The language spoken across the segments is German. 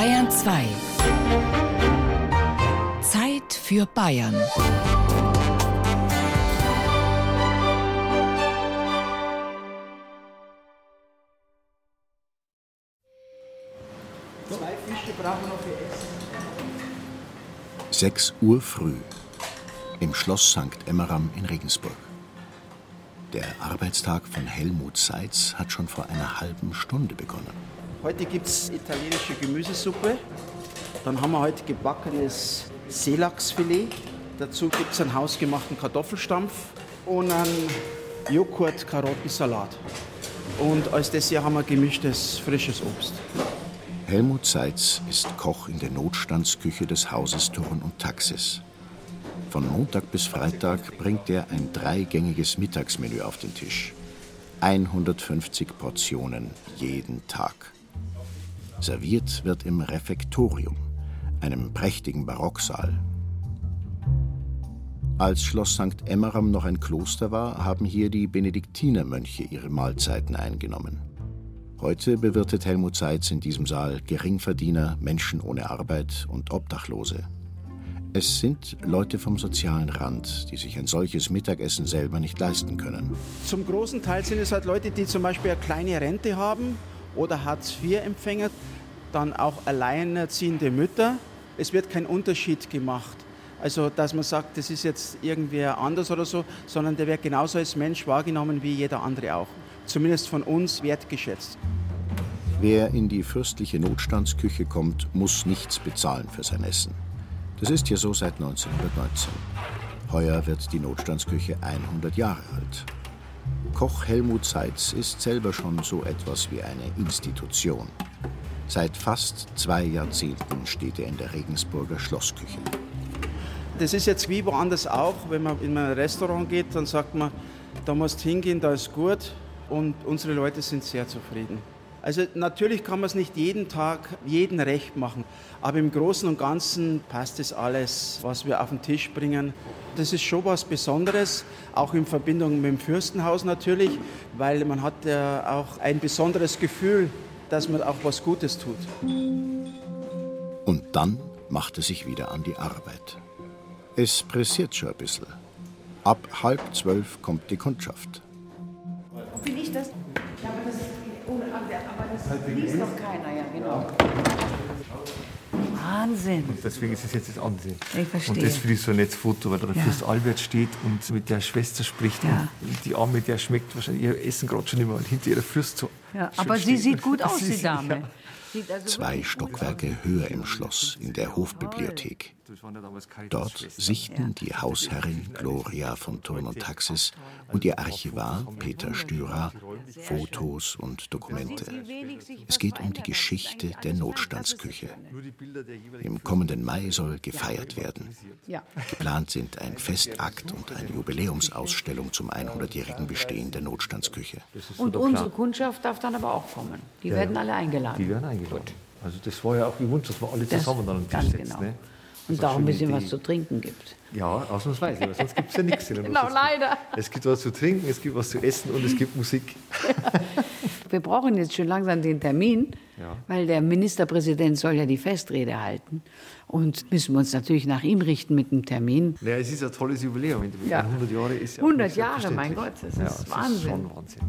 Bayern 2. Zeit für Bayern. Zwei Fische brauchen wir noch für Essen. 6 Uhr früh im Schloss St. Emmeram in Regensburg. Der Arbeitstag von Helmut Seitz hat schon vor einer halben Stunde begonnen. Heute gibt es italienische Gemüsesuppe. Dann haben wir heute gebackenes Seelachsfilet. Dazu gibt es einen hausgemachten Kartoffelstampf und einen Joghurt-Karottensalat. Und als Dessert haben wir gemischtes frisches Obst. Helmut Seitz ist Koch in der Notstandsküche des Hauses Turn und Taxis. Von Montag bis Freitag bringt er ein dreigängiges Mittagsmenü auf den Tisch. 150 Portionen jeden Tag. Serviert wird im Refektorium, einem prächtigen Barocksaal. Als Schloss St. Emmeram noch ein Kloster war, haben hier die Benediktinermönche ihre Mahlzeiten eingenommen. Heute bewirtet Helmut Seitz in diesem Saal Geringverdiener, Menschen ohne Arbeit und Obdachlose. Es sind Leute vom sozialen Rand, die sich ein solches Mittagessen selber nicht leisten können. Zum großen Teil sind es halt Leute, die zum Beispiel eine kleine Rente haben oder Hartz-IV-Empfänger, dann auch alleinerziehende Mütter. Es wird kein Unterschied gemacht. Also, dass man sagt, das ist jetzt irgendwer anders oder so, sondern der wird genauso als Mensch wahrgenommen wie jeder andere auch. Zumindest von uns wertgeschätzt. Wer in die fürstliche Notstandsküche kommt, muss nichts bezahlen für sein Essen. Das ist hier so seit 1919. Heuer wird die Notstandsküche 100 Jahre alt. Koch Helmut Seitz ist selber schon so etwas wie eine Institution. Seit fast zwei Jahrzehnten steht er in der Regensburger Schlossküche. Das ist jetzt wie woanders auch, wenn man in ein Restaurant geht, dann sagt man, da musst hingehen, da ist gut und unsere Leute sind sehr zufrieden. Also natürlich kann man es nicht jeden Tag jeden recht machen, aber im Großen und Ganzen passt es alles, was wir auf den Tisch bringen. Das ist schon was Besonderes, auch in Verbindung mit dem Fürstenhaus natürlich, weil man hat ja auch ein besonderes Gefühl, dass man auch was Gutes tut. Und dann macht er sich wieder an die Arbeit. Es pressiert schon ein bisschen. Ab halb zwölf kommt die Kundschaft. Bin ich das? Ja, aber das, aber das liest doch keiner, ja, genau. Wahnsinn. Und deswegen ist es jetzt das Ansehen. Ich verstehe. Und das finde ich so ein nettes Foto, weil da der Ja. Fürst Albert steht und mit der Schwester spricht. Ja. Und die Arme, der schmeckt wahrscheinlich ihr Essen gerade schon immer, weil hinter ihrer Fürst so. Ja, aber sie steht. sieht gut aus, die Dame. also Zwei Stockwerke höher im Schloss, in der Hofbibliothek. Dort sichten die Hausherrin Gloria von Turn und Taxis und ihr Archivar Peter Stürer Fotos und Dokumente. Es geht um die Geschichte der Notstandsküche. Im kommenden Mai soll gefeiert werden. Geplant sind ein Festakt und eine Jubiläumsausstellung zum 100-jährigen Bestehen der Notstandsküche. Und unsere Kundschaft darf dann aber auch kommen. Die werden alle eingeladen. Die werden eingeladen. Also das war ja auch gewünscht, dass wir alle Das- zusammen dann am Tisch sitzen. genau. Ne? Und war da auch ein bisschen schöne was Idee. zu trinken gibt. Ja, ausnahmsweise, weil sonst gibt es ja nichts. Genau, leider. Es gibt was zu trinken, es gibt was zu essen und es gibt Musik. Wir brauchen jetzt schon langsam den Termin, Ja. weil der Ministerpräsident soll ja die Festrede halten. Und müssen wir uns natürlich nach ihm richten mit dem Termin. Ja, es ist ein tolles Jubiläum. Ja. 100 Jahre ist ja auch 100 nicht Jahre, mein. Gott, das ist ja, Wahnsinn. ist schon Wahnsinn.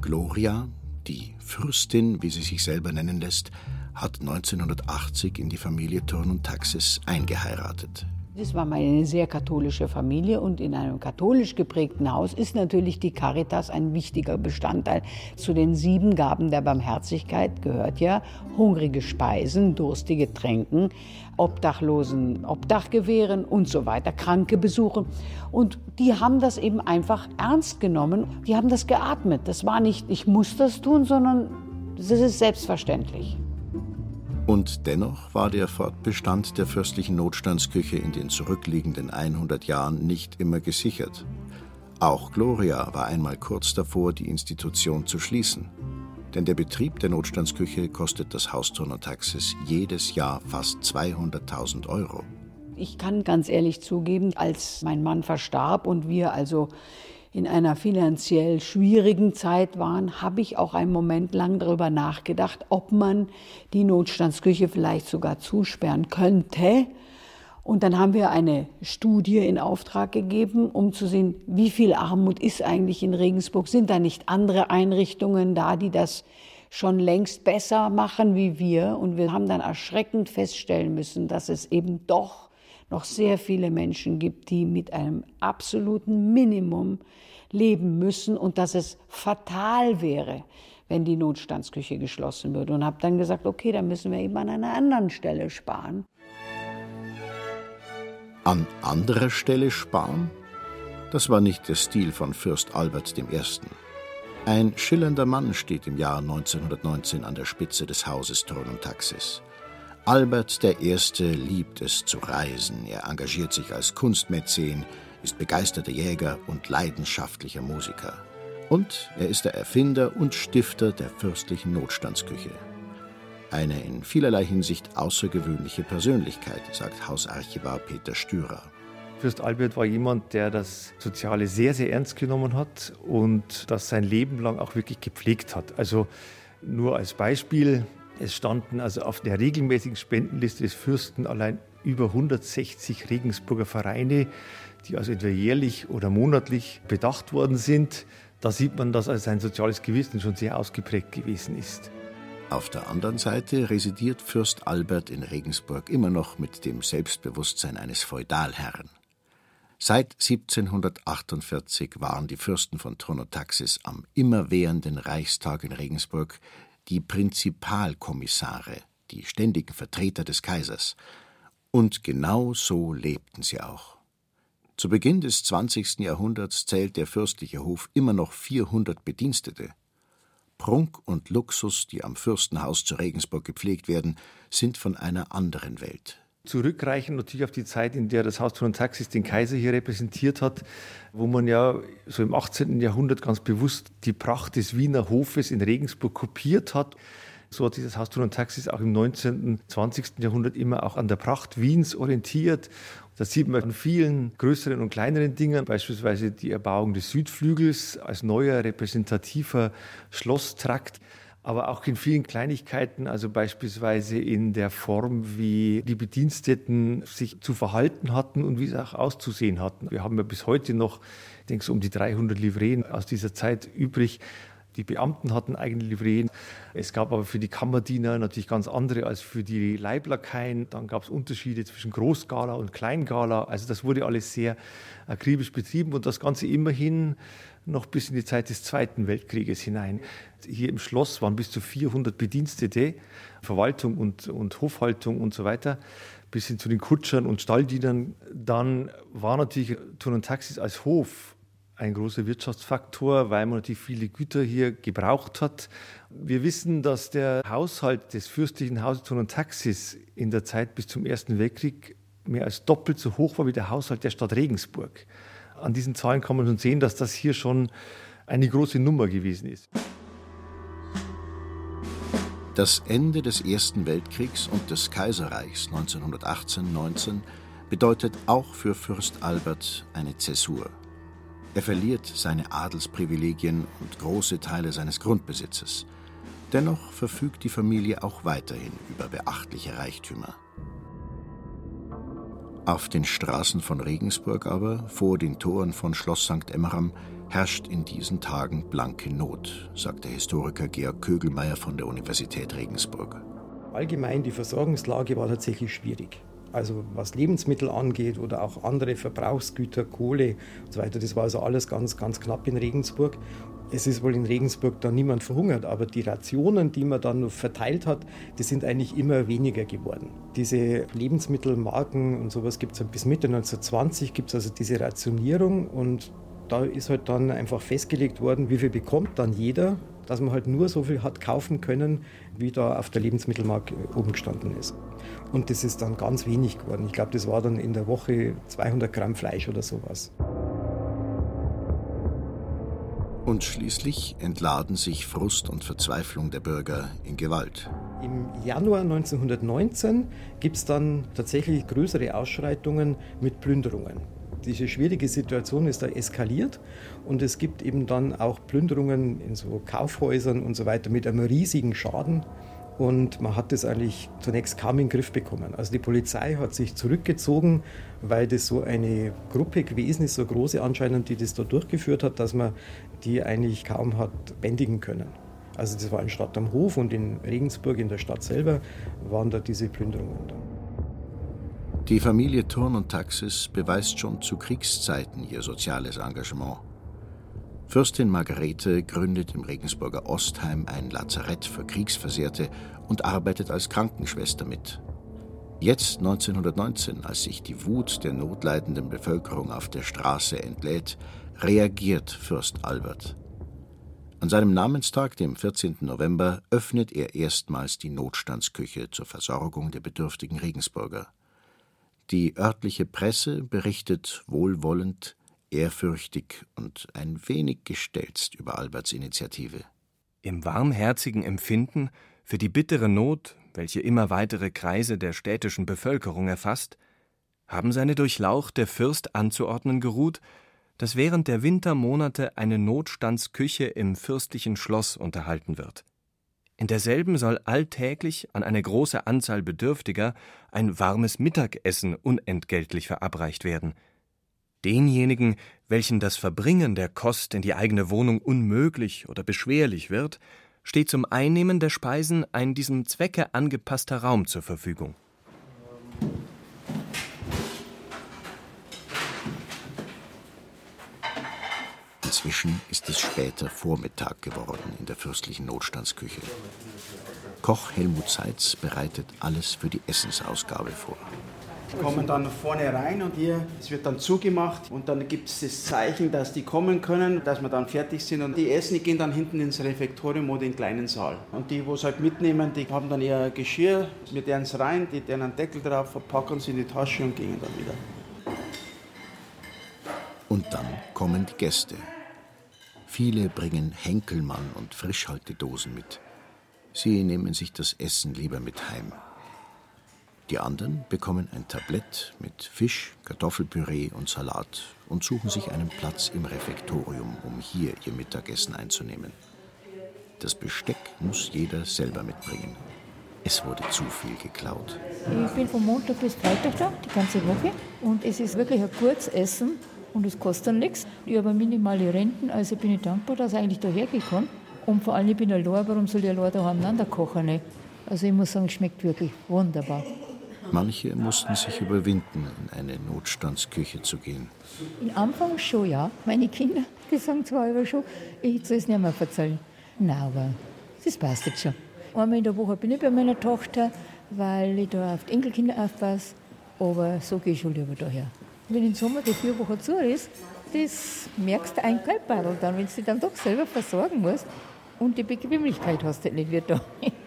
Gloria, die Fürstin, wie sie sich selber nennen lässt, hat 1980 in die Familie Turn und Taxis eingeheiratet. Das war mal eine sehr katholische Familie und in einem katholisch geprägten Haus ist natürlich die Caritas ein wichtiger Bestandteil. Zu den sieben Gaben der Barmherzigkeit gehört ja hungrige Speisen, durstige Tränken, Obdachlosen Obdach gewähren und so weiter, Kranke besuchen. Und die haben das eben einfach ernst genommen. Die haben das geatmet. Das war nicht, ich muss das tun, sondern das ist selbstverständlich. Und dennoch war der Fortbestand der fürstlichen Notstandsküche in den zurückliegenden 100 Jahren nicht immer gesichert. Auch Gloria war einmal kurz davor, die Institution zu schließen. Denn der Betrieb der Notstandsküche kostet das Haus Taxis jedes Jahr fast 200.000 Euro. Ich kann ganz ehrlich zugeben, als mein Mann verstarb und wir also in einer finanziell schwierigen Zeit waren, habe ich auch einen Moment lang darüber nachgedacht, ob man die Notstandsküche vielleicht sogar zusperren könnte. Und dann haben wir eine Studie in Auftrag gegeben, um zu sehen, wie viel Armut ist eigentlich in Regensburg. Sind da nicht andere Einrichtungen da, die das schon längst besser machen wie wir? Und wir haben dann erschreckend feststellen müssen, dass es eben doch noch sehr viele Menschen gibt, die mit einem absoluten Minimum leben müssen und dass es fatal wäre, wenn die Notstandsküche geschlossen würde. Und habe dann gesagt, okay, dann müssen wir eben an einer anderen Stelle sparen. An anderer Stelle sparen? Das war nicht der Stil von Fürst Albert I. Ein schillernder Mann steht im Jahr 1919 an der Spitze des Hauses Thron und Taxis. Albert I. liebt es zu reisen. Er engagiert sich als Kunstmäzen, ist begeisterter Jäger und leidenschaftlicher Musiker. Und er ist der Erfinder und Stifter der fürstlichen Notstandsküche. Eine in vielerlei Hinsicht außergewöhnliche Persönlichkeit, sagt Hausarchivar Peter Stürer. Fürst Albert war jemand, der das Soziale sehr, sehr ernst genommen hat und das sein Leben lang auch wirklich gepflegt hat. Also nur als Beispiel, es standen also auf der regelmäßigen Spendenliste des Fürsten allein über 160 Regensburger Vereine, die also entweder jährlich oder monatlich bedacht worden sind. Da sieht man, dass also sein soziales Gewissen schon sehr ausgeprägt gewesen ist. Auf der anderen Seite residiert Fürst Albert in Regensburg immer noch mit dem Selbstbewusstsein eines Feudalherrn. Seit 1748 waren die Fürsten von Tronotaxis am immerwährenden Reichstag in Regensburg die Prinzipalkommissare, die ständigen Vertreter des Kaisers. Und genau so lebten sie auch. Zu Beginn des 20. Jahrhunderts zählt der fürstliche Hof immer noch 400 Bedienstete. Prunk und Luxus, die am Fürstenhaus zu Regensburg gepflegt werden, sind von einer anderen Welt. Zurückreichen natürlich auf die Zeit, in der das Haus von Taxis den Kaiser hier repräsentiert hat, wo man ja so im 18. Jahrhundert ganz bewusst die Pracht des Wiener Hofes in Regensburg kopiert hat. So hat sich das Haus und Taxis auch im 19. und 20. Jahrhundert immer auch an der Pracht Wiens orientiert. Das sieht man an vielen größeren und kleineren Dingen, beispielsweise die Erbauung des Südflügels als neuer repräsentativer Schlosstrakt aber auch in vielen Kleinigkeiten, also beispielsweise in der Form, wie die Bediensteten sich zu verhalten hatten und wie sie auch auszusehen hatten. Wir haben ja bis heute noch, ich denke so um die 300 Livreen aus dieser Zeit übrig. Die Beamten hatten eigene Livreen. Es gab aber für die Kammerdiener natürlich ganz andere als für die Leiblakaien. Dann gab es Unterschiede zwischen Großgala und Kleingala. Also das wurde alles sehr akribisch betrieben und das Ganze immerhin noch bis in die Zeit des Zweiten Weltkrieges hinein. Hier im Schloss waren bis zu 400 Bedienstete, Verwaltung und, und Hofhaltung und so weiter, bis hin zu den Kutschern und Stalldienern. Dann war natürlich Turn und Taxis als Hof ein großer Wirtschaftsfaktor, weil man natürlich viele Güter hier gebraucht hat. Wir wissen, dass der Haushalt des fürstlichen Hauses Turn und Taxis in der Zeit bis zum Ersten Weltkrieg mehr als doppelt so hoch war wie der Haushalt der Stadt Regensburg. An diesen Zahlen kann man schon sehen, dass das hier schon eine große Nummer gewesen ist. Das Ende des Ersten Weltkriegs und des Kaiserreichs 1918-19 bedeutet auch für Fürst Albert eine Zäsur. Er verliert seine Adelsprivilegien und große Teile seines Grundbesitzes. Dennoch verfügt die Familie auch weiterhin über beachtliche Reichtümer. Auf den Straßen von Regensburg aber, vor den Toren von Schloss St. Emmeram, herrscht in diesen Tagen blanke Not, sagt der Historiker Georg Kögelmeier von der Universität Regensburg. Allgemein die Versorgungslage war tatsächlich schwierig. Also was Lebensmittel angeht oder auch andere Verbrauchsgüter, Kohle und so weiter, das war also alles ganz, ganz knapp in Regensburg. Es ist wohl in Regensburg da niemand verhungert, aber die Rationen, die man dann verteilt hat, die sind eigentlich immer weniger geworden. Diese Lebensmittelmarken und sowas gibt es bis Mitte 1920, gibt es also diese Rationierung und da ist halt dann einfach festgelegt worden, wie viel bekommt dann jeder, dass man halt nur so viel hat kaufen können, wie da auf der Lebensmittelmarkt oben gestanden ist. Und das ist dann ganz wenig geworden. Ich glaube, das war dann in der Woche 200 Gramm Fleisch oder sowas. Und schließlich entladen sich Frust und Verzweiflung der Bürger in Gewalt. Im Januar 1919 gibt es dann tatsächlich größere Ausschreitungen mit Plünderungen. Diese schwierige Situation ist da eskaliert und es gibt eben dann auch Plünderungen in so Kaufhäusern und so weiter mit einem riesigen Schaden. Und man hat das eigentlich zunächst kaum in den Griff bekommen. Also die Polizei hat sich zurückgezogen, weil das so eine Gruppe gewesen ist, so große anscheinend, die das da durchgeführt hat, dass man die eigentlich kaum hat bändigen können. Also das war in Stadt am Hof und in Regensburg in der Stadt selber waren da diese Plünderungen. Die Familie Thurn und Taxis beweist schon zu Kriegszeiten ihr soziales Engagement. Fürstin Margarete gründet im Regensburger Ostheim ein Lazarett für Kriegsversehrte und arbeitet als Krankenschwester mit. Jetzt 1919, als sich die Wut der notleidenden Bevölkerung auf der Straße entlädt, reagiert Fürst Albert. An seinem Namenstag, dem 14. November, öffnet er erstmals die Notstandsküche zur Versorgung der bedürftigen Regensburger. Die örtliche Presse berichtet wohlwollend, ehrfürchtig und ein wenig gestelzt über Alberts Initiative. Im warmherzigen Empfinden für die bittere Not, welche immer weitere Kreise der städtischen Bevölkerung erfasst, haben seine Durchlaucht Fürst anzuordnen geruht, dass während der Wintermonate eine Notstandsküche im fürstlichen Schloss unterhalten wird. In derselben soll alltäglich an eine große Anzahl Bedürftiger ein warmes Mittagessen unentgeltlich verabreicht werden – Denjenigen, welchen das Verbringen der Kost in die eigene Wohnung unmöglich oder beschwerlich wird, steht zum Einnehmen der Speisen ein diesem Zwecke angepasster Raum zur Verfügung. Inzwischen ist es später Vormittag geworden in der fürstlichen Notstandsküche. Koch Helmut Seitz bereitet alles für die Essensausgabe vor kommen dann vorne rein und hier, es wird dann zugemacht und dann gibt es das Zeichen, dass die kommen können, dass wir dann fertig sind und die essen, die gehen dann hinten ins Refektorium oder in den kleinen Saal. Und die, wo es halt mitnehmen, die haben dann ihr Geschirr, mit deren rein, die deren einen Deckel drauf, verpacken sie in die Tasche und gehen dann wieder. Und dann kommen die Gäste. Viele bringen Henkelmann und Frischhaltedosen mit. Sie nehmen sich das Essen lieber mit heim. Die anderen bekommen ein Tablett mit Fisch, Kartoffelpüree und Salat und suchen sich einen Platz im Refektorium, um hier ihr Mittagessen einzunehmen. Das Besteck muss jeder selber mitbringen. Es wurde zu viel geklaut. Ich bin von Montag bis Freitag da, die ganze Woche. Und es ist wirklich ein kurzes Essen und es kostet nichts. Ich habe minimale Renten, also bin ich dankbar, dass ich eigentlich da hergekommen Und vor allem, ich bin allein, warum soll ich allein daheim kochen? Also ich muss sagen, es schmeckt wirklich wunderbar. Manche mussten sich überwinden, in eine Notstandsküche zu gehen. Im Anfang schon, ja. Meine Kinder, die sagen zwar immer schon, ich soll es nicht mehr erzählen. Nein, aber das passt jetzt schon. Einmal in der Woche bin ich bei meiner Tochter, weil ich da auf die Enkelkinder aufpasse. Aber so gehe ich schon lieber daher. Wenn im Sommer die vier Wochen zu ist, das merkst du ein Kaltbarrel dann, wenn du dich dann doch selber versorgen musst. Und die Bequemlichkeit hast du nicht wie da.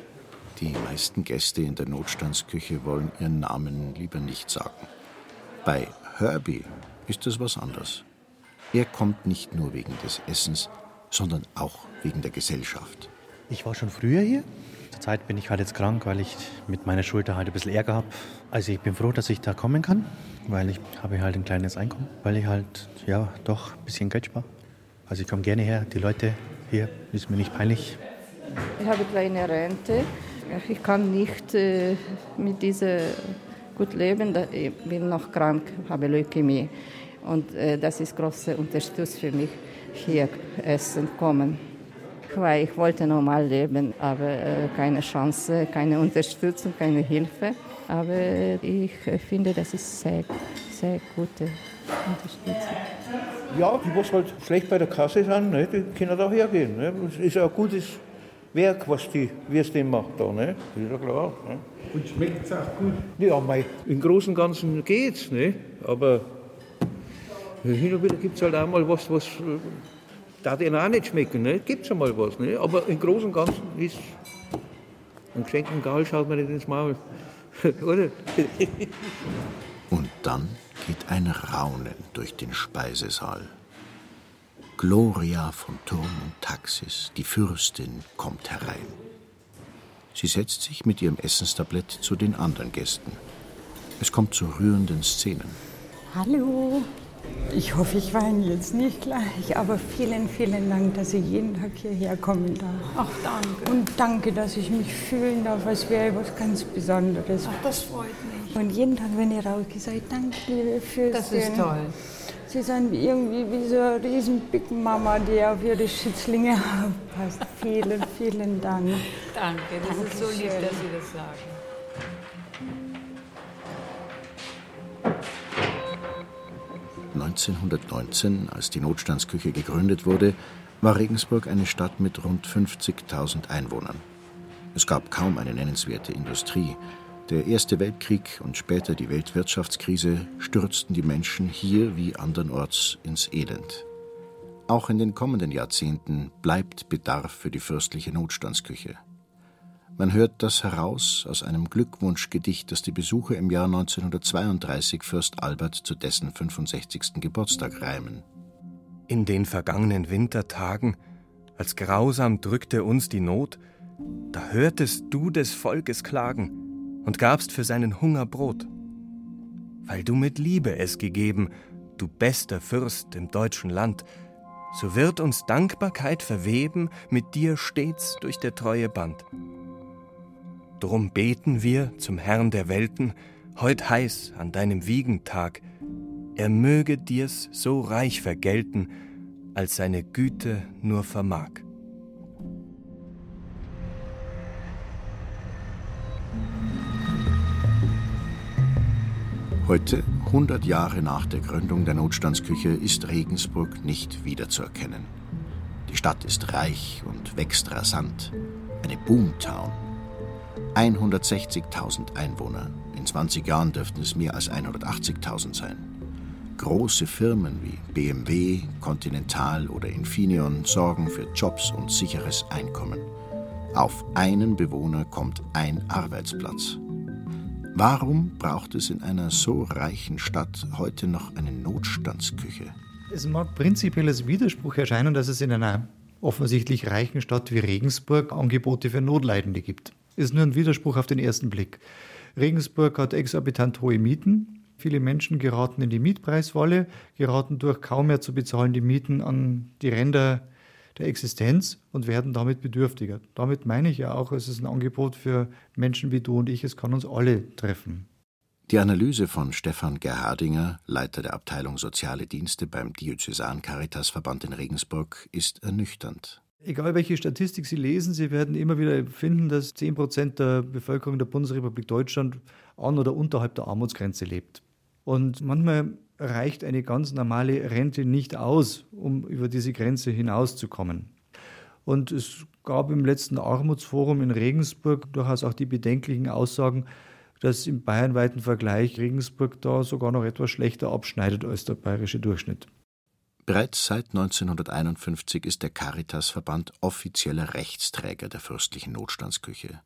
Die meisten Gäste in der Notstandsküche wollen ihren Namen lieber nicht sagen. Bei Herbie ist es was anderes. Er kommt nicht nur wegen des Essens, sondern auch wegen der Gesellschaft. Ich war schon früher hier. Zurzeit bin ich halt jetzt krank, weil ich mit meiner Schulter halt ein bisschen Ärger habe. Also ich bin froh, dass ich da kommen kann, weil ich habe halt ein kleines Einkommen, weil ich halt ja doch ein bisschen Geld spare. Also ich komme gerne her, die Leute hier ist mir nicht peinlich. Ich habe kleine Rente ich kann nicht äh, mit dieser gut leben. Ich bin noch krank, habe Leukämie. Und äh, das ist große Unterstützung für mich, hier essen kommen. Weil ich wollte normal leben, aber äh, keine Chance, keine Unterstützung, keine Hilfe. Aber ich finde, das ist sehr, sehr gute Unterstützung. Ja, die, die halt schlecht bei der Kasse sind, ne, die können da hergehen. Ne. Das ist ein gutes Werk, was die Würstchen macht da, ne? Ist ja klar. Ne? Und schmeckt es auch gut? Ja, mei, im Großen und Ganzen geht's, ne? Aber hin und wieder gibt es halt auch mal was, was äh, da denen auch nicht schmecken, ne? Gibt es einmal was, ne? Aber im Großen und Ganzen ist ein geschenkten Gaul schaut man nicht ins Maul, oder? und dann geht ein Raunen durch den Speisesaal. Gloria von Turm und Taxis, die Fürstin, kommt herein. Sie setzt sich mit ihrem Essenstablett zu den anderen Gästen. Es kommt zu rührenden Szenen. Hallo. Ich hoffe, ich weine jetzt nicht gleich, aber vielen, vielen Dank, dass ich jeden Tag hierher kommen darf. Ach, danke. Und danke, dass ich mich fühlen darf, als wäre was ganz Besonderes. Ach, das freut mich. Und jeden Tag, wenn ich rausgehe, sage ich danke, liebe Füßchen. Das ist toll. Sie sind irgendwie wie so eine riesen Big Mama, die auf ihre Schützlinge aufpasst. vielen, vielen Dank. Danke, das Dankeschön. ist so lieb, dass Sie das sagen. 1919, als die Notstandsküche gegründet wurde, war Regensburg eine Stadt mit rund 50.000 Einwohnern. Es gab kaum eine nennenswerte Industrie. Der Erste Weltkrieg und später die Weltwirtschaftskrise stürzten die Menschen hier wie andernorts ins Elend. Auch in den kommenden Jahrzehnten bleibt Bedarf für die fürstliche Notstandsküche. Man hört das heraus aus einem Glückwunschgedicht, das die Besucher im Jahr 1932 Fürst Albert zu dessen 65. Geburtstag reimen. In den vergangenen Wintertagen, als grausam drückte uns die Not, da hörtest du des Volkes klagen und gabst für seinen Hunger Brot. Weil du mit Liebe es gegeben, du bester Fürst im deutschen Land, so wird uns Dankbarkeit verweben mit dir stets durch der treue Band. Drum beten wir zum Herrn der Welten, heut heiß an deinem Wiegentag, er möge dir's so reich vergelten, als seine Güte nur vermag. Heute, 100 Jahre nach der Gründung der Notstandsküche, ist Regensburg nicht wiederzuerkennen. Die Stadt ist reich und wächst rasant. Eine Boomtown 160.000 Einwohner. In 20 Jahren dürften es mehr als 180.000 sein. Große Firmen wie BMW, Continental oder Infineon sorgen für Jobs und sicheres Einkommen. Auf einen Bewohner kommt ein Arbeitsplatz. Warum braucht es in einer so reichen Stadt heute noch eine Notstandsküche? Es mag prinzipiell als Widerspruch erscheinen, dass es in einer offensichtlich reichen Stadt wie Regensburg Angebote für Notleidende gibt ist nur ein Widerspruch auf den ersten Blick. Regensburg hat exorbitant hohe Mieten. Viele Menschen geraten in die Mietpreiswolle, geraten durch kaum mehr zu bezahlende Mieten an die Ränder der Existenz und werden damit bedürftiger. Damit meine ich ja auch, es ist ein Angebot für Menschen wie du und ich, es kann uns alle treffen. Die Analyse von Stefan Gerhardinger, Leiter der Abteilung Soziale Dienste beim Diözesan Caritas Verband in Regensburg, ist ernüchternd. Egal welche Statistik Sie lesen, Sie werden immer wieder finden, dass 10 Prozent der Bevölkerung der Bundesrepublik Deutschland an oder unterhalb der Armutsgrenze lebt. Und manchmal reicht eine ganz normale Rente nicht aus, um über diese Grenze hinauszukommen. Und es gab im letzten Armutsforum in Regensburg durchaus auch die bedenklichen Aussagen, dass im bayernweiten Vergleich Regensburg da sogar noch etwas schlechter abschneidet als der bayerische Durchschnitt. Bereits seit 1951 ist der Caritasverband offizieller Rechtsträger der fürstlichen Notstandsküche.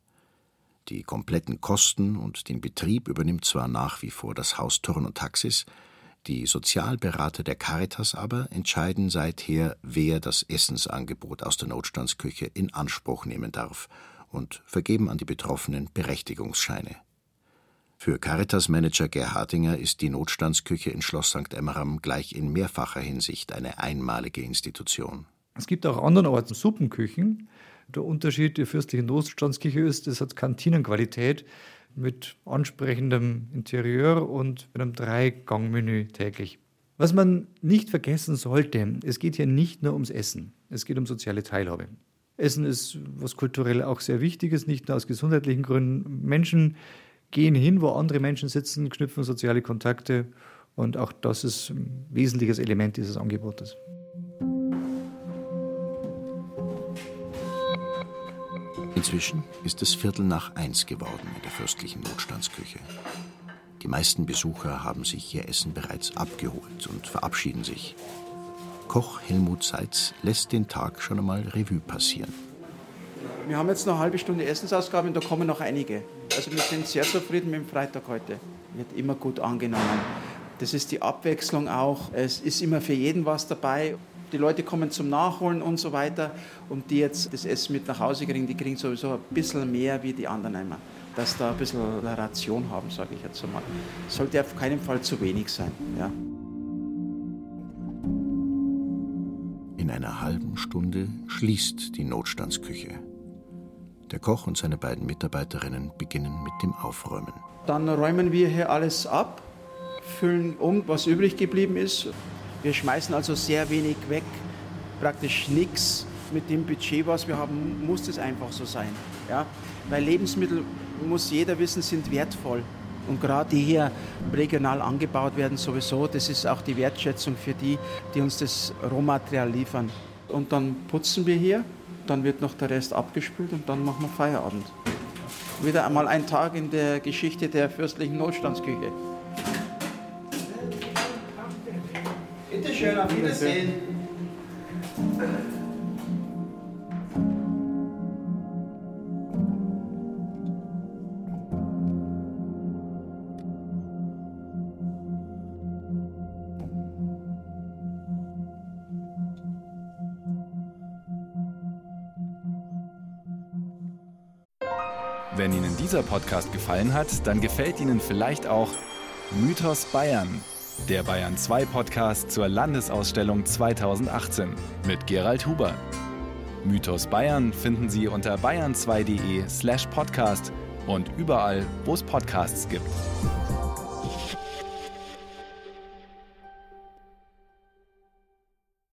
Die kompletten Kosten und den Betrieb übernimmt zwar nach wie vor das Haus Turn und Taxis, die Sozialberater der Caritas aber entscheiden seither, wer das Essensangebot aus der Notstandsküche in Anspruch nehmen darf und vergeben an die Betroffenen Berechtigungsscheine. Für Caritas-Manager Gerhardinger ist die Notstandsküche in Schloss St. Emmeram gleich in mehrfacher Hinsicht eine einmalige Institution. Es gibt auch andernorts Suppenküchen. Der Unterschied der fürstlichen Notstandsküche ist, es hat Kantinenqualität mit ansprechendem Interieur und mit einem Drei-Gang-Menü täglich. Was man nicht vergessen sollte, es geht hier nicht nur ums Essen, es geht um soziale Teilhabe. Essen ist was kulturell auch sehr Wichtiges, nicht nur aus gesundheitlichen Gründen. Menschen gehen hin, wo andere Menschen sitzen, knüpfen soziale Kontakte und auch das ist ein wesentliches Element dieses Angebotes. Inzwischen ist es Viertel nach eins geworden in der fürstlichen Notstandsküche. Die meisten Besucher haben sich ihr Essen bereits abgeholt und verabschieden sich. Koch Helmut Seitz lässt den Tag schon einmal Revue passieren. Wir haben jetzt noch eine halbe Stunde Essensausgabe und da kommen noch einige. Also wir sind sehr zufrieden mit dem Freitag heute. Wird immer gut angenommen. Das ist die Abwechslung auch. Es ist immer für jeden was dabei. Die Leute kommen zum Nachholen und so weiter. Und die jetzt das Essen mit nach Hause kriegen, die kriegen sowieso ein bisschen mehr wie die anderen immer. Dass da ein bisschen eine Ration haben, sage ich jetzt einmal. Sollte auf keinen Fall zu wenig sein. Ja. einer halben Stunde schließt die Notstandsküche. Der Koch und seine beiden Mitarbeiterinnen beginnen mit dem Aufräumen. Dann räumen wir hier alles ab, füllen um, was übrig geblieben ist. Wir schmeißen also sehr wenig weg, praktisch nichts. Mit dem Budget, was wir haben, muss es einfach so sein. Ja? Weil Lebensmittel, muss jeder wissen, sind wertvoll. Und gerade die hier regional angebaut werden, sowieso, das ist auch die Wertschätzung für die, die uns das Rohmaterial liefern. Und dann putzen wir hier dann wird noch der Rest abgespült und dann machen wir Feierabend. Wieder einmal ein Tag in der Geschichte der fürstlichen Notstandsküche. Bitte schön, auf Wiedersehen. Wenn Ihnen dieser Podcast gefallen hat, dann gefällt Ihnen vielleicht auch Mythos Bayern, der Bayern 2 Podcast zur Landesausstellung 2018 mit Gerald Huber. Mythos Bayern finden Sie unter bayern2.de slash podcast und überall, wo es Podcasts gibt.